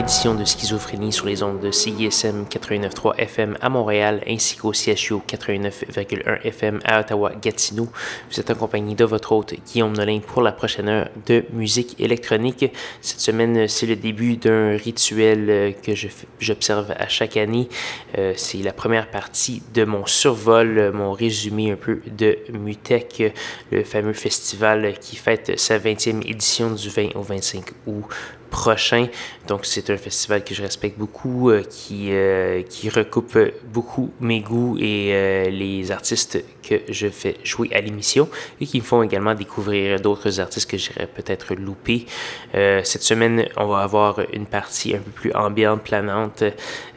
Édition de Schizophrénie sur les ondes de CISM 89.3 FM à Montréal ainsi qu'au CHU 89.1 FM à Ottawa-Gatineau. Vous êtes en compagnie de votre hôte Guillaume Nolin pour la prochaine heure de musique électronique. Cette semaine, c'est le début d'un rituel euh, que j'observe à chaque année. Euh, c'est la première partie de mon survol, mon résumé un peu de Mutec, le fameux festival qui fête sa 20e édition du 20 au 25 août prochain. Donc c'est un festival que je respecte beaucoup, euh, qui, euh, qui recoupe beaucoup mes goûts et euh, les artistes que je fais jouer à l'émission et qui me font également découvrir d'autres artistes que j'irais peut-être louper. cette semaine, on va avoir une partie un peu plus ambiante, planante,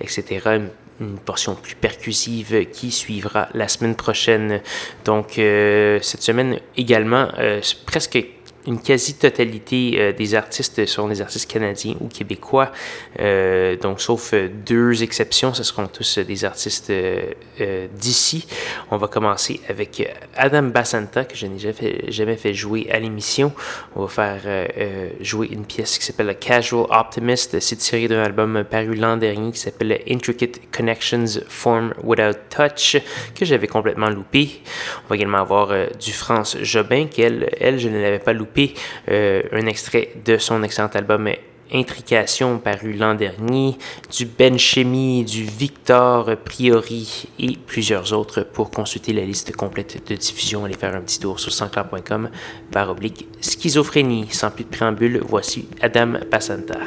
etc une portion plus percussive qui suivra la semaine prochaine. Donc, cette semaine également, presque une quasi-totalité euh, des artistes sont des artistes canadiens ou québécois. Euh, donc, sauf euh, deux exceptions, ce seront tous des artistes d'ici. On va commencer avec Adam Basanta, que je n'ai jamais fait, jamais fait jouer à l'émission. On va faire jouer une pièce qui s'appelle Casual Optimist. C'est tiré d'un album paru l'an dernier qui s'appelle Intricate Connections Form Without Touch, que j'avais complètement loupé. On va également avoir du France Jobin, qu'elle, elle, je ne l'avais pas loupé euh, un extrait de son excellent album Intrication paru l'an dernier, du Ben Chemi, du Victor Priori et plusieurs autres. Pour consulter la liste complète de diffusion, allez faire un petit tour sur sansclair.com par oblique schizophrénie. Sans plus de préambule, voici Adam Passanta.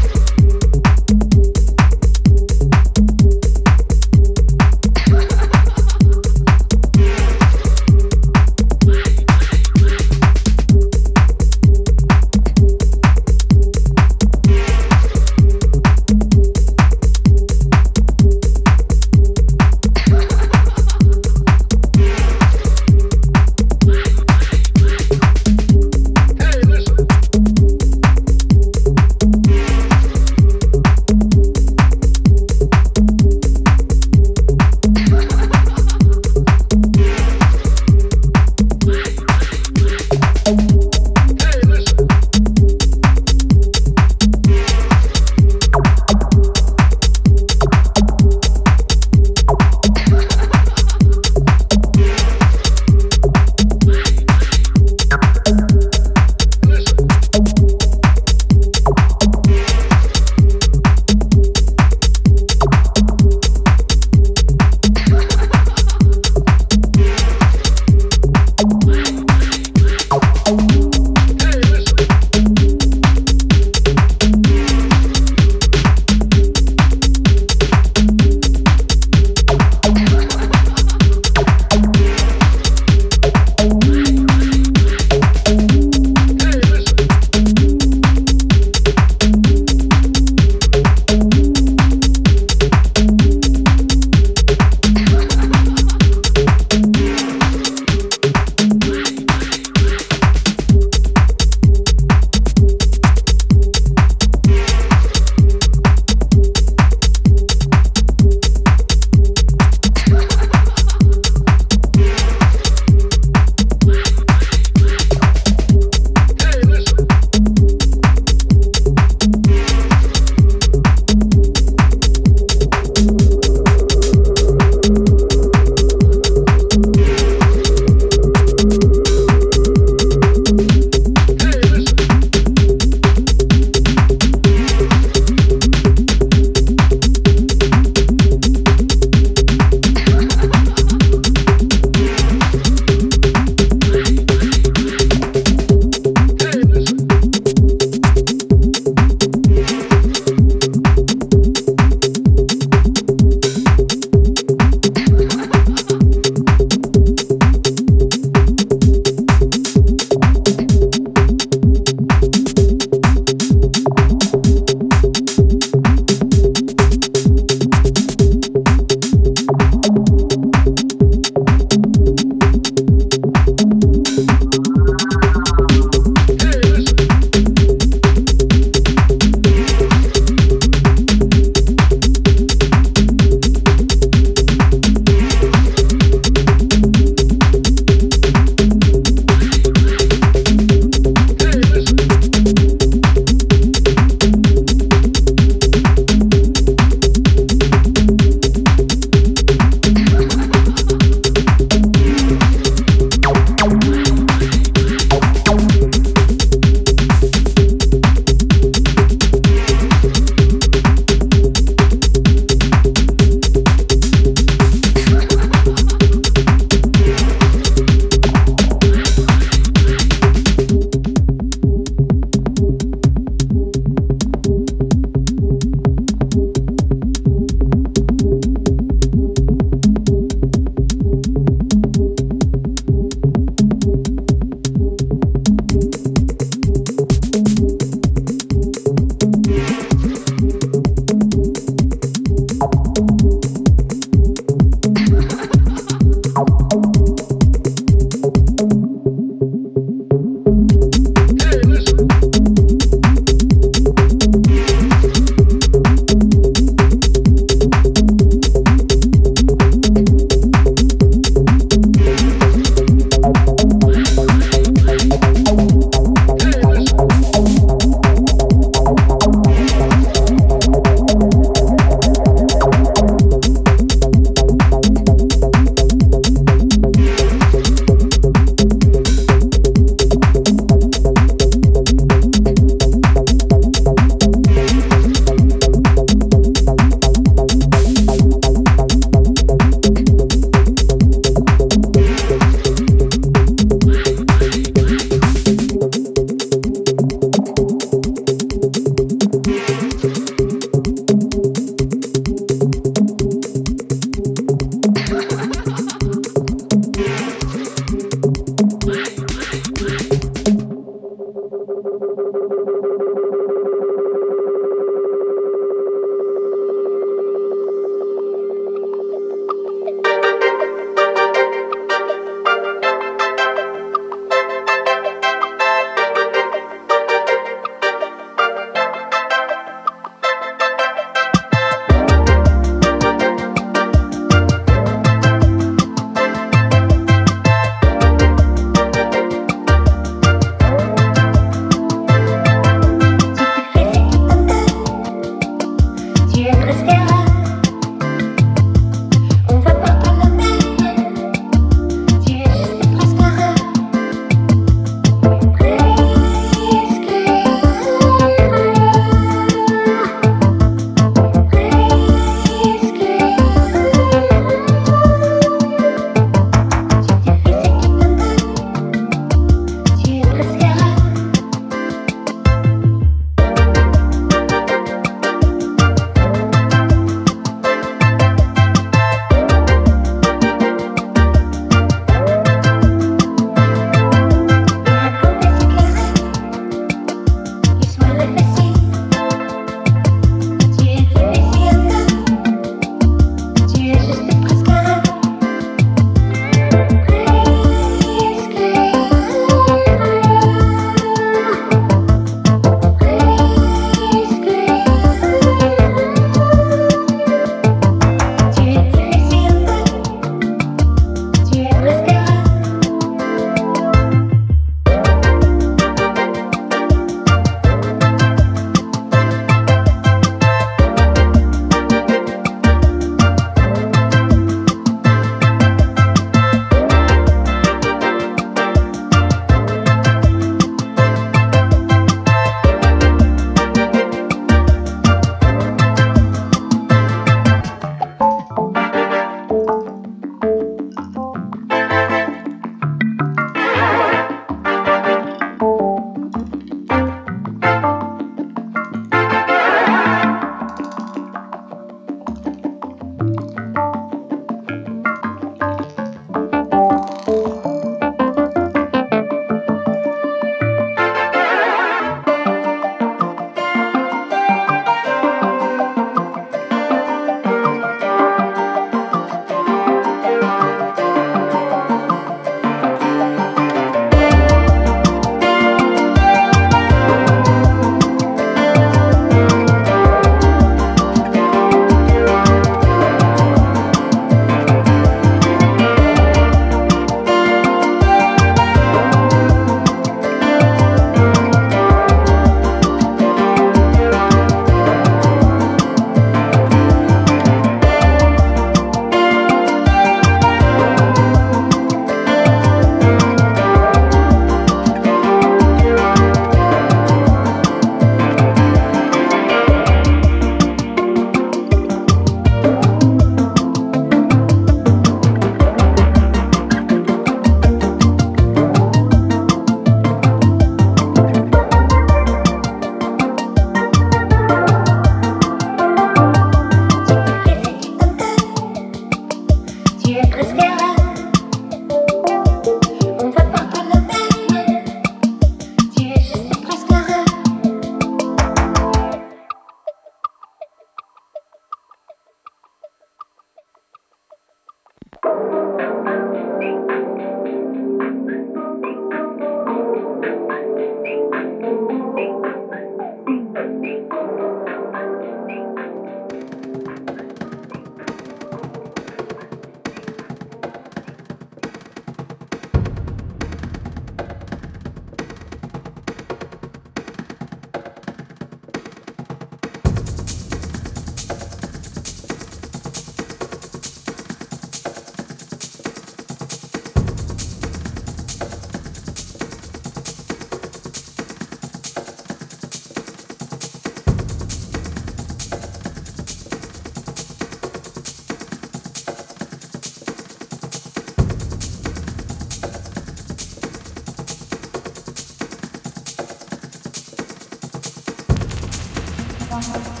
Thank you.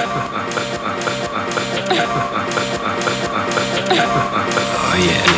oh yeah.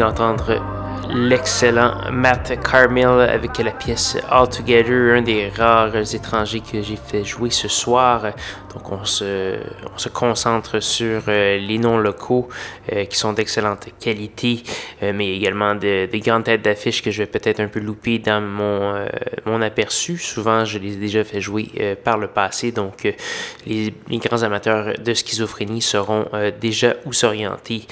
D'entendre l'excellent Matt Carmill avec la pièce All Together, un des rares étrangers que j'ai fait jouer ce soir Donc on se, on se concentre sur les noms locaux qui sont d'excellente qualité, mais également de, des grandes têtes d'affiches que je vais peut-être un peu louper dans mon, mon aperçu. Souvent, je les ai déjà fait jouer par le passé, donc les, les, grands amateurs de schizophrénie seront déjà où s'orienter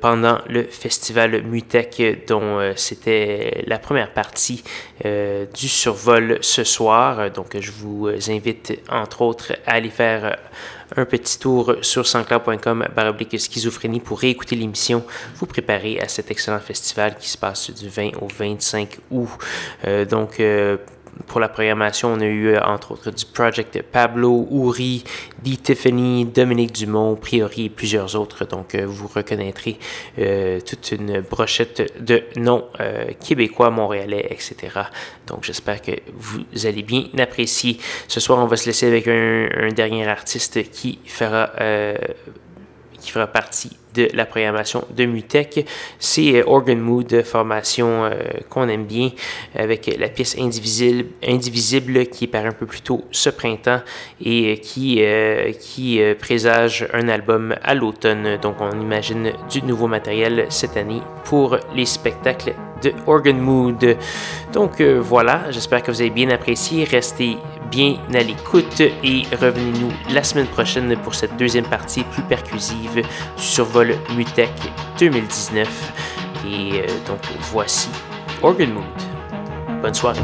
pendant le festival Mutec, dont c'était la première partie du survol ce soir. Donc, je vous invite entre autres à aller faire un petit tour sur sanscloud.com baroblique schizophrénie pour réécouter l'émission, vous préparer à cet excellent festival qui se passe du 20 au 25 août. Euh, donc, euh, pour la programmation, on a eu euh, entre autres du Project Pablo, Uri, Di Tiffany, Dominique Dumont, Priori et plusieurs autres. Donc, euh, vous reconnaîtrez euh, toute une brochette de noms québécois, montréalais, etc. Donc, j'espère que vous allez bien apprécier. Ce soir, on va se laisser avec un, dernier artiste qui fera, qui fera partie de la programmation de Mutech. C'est euh, Organ Mood, formation euh, qu'on aime bien, avec la pièce Indivisible, qui paraît un peu plus tôt ce printemps et euh, qui, qui présage un album à l'automne. Donc on imagine du nouveau matériel cette année pour les spectacles Organ Mood. Donc voilà, j'espère que vous avez bien apprécié. Restez bien à l'écoute et revenez-nous la semaine prochaine pour cette deuxième partie plus percusive du survol Mutech 2019. Et euh, donc voici Organ Mood. Bonne soirée.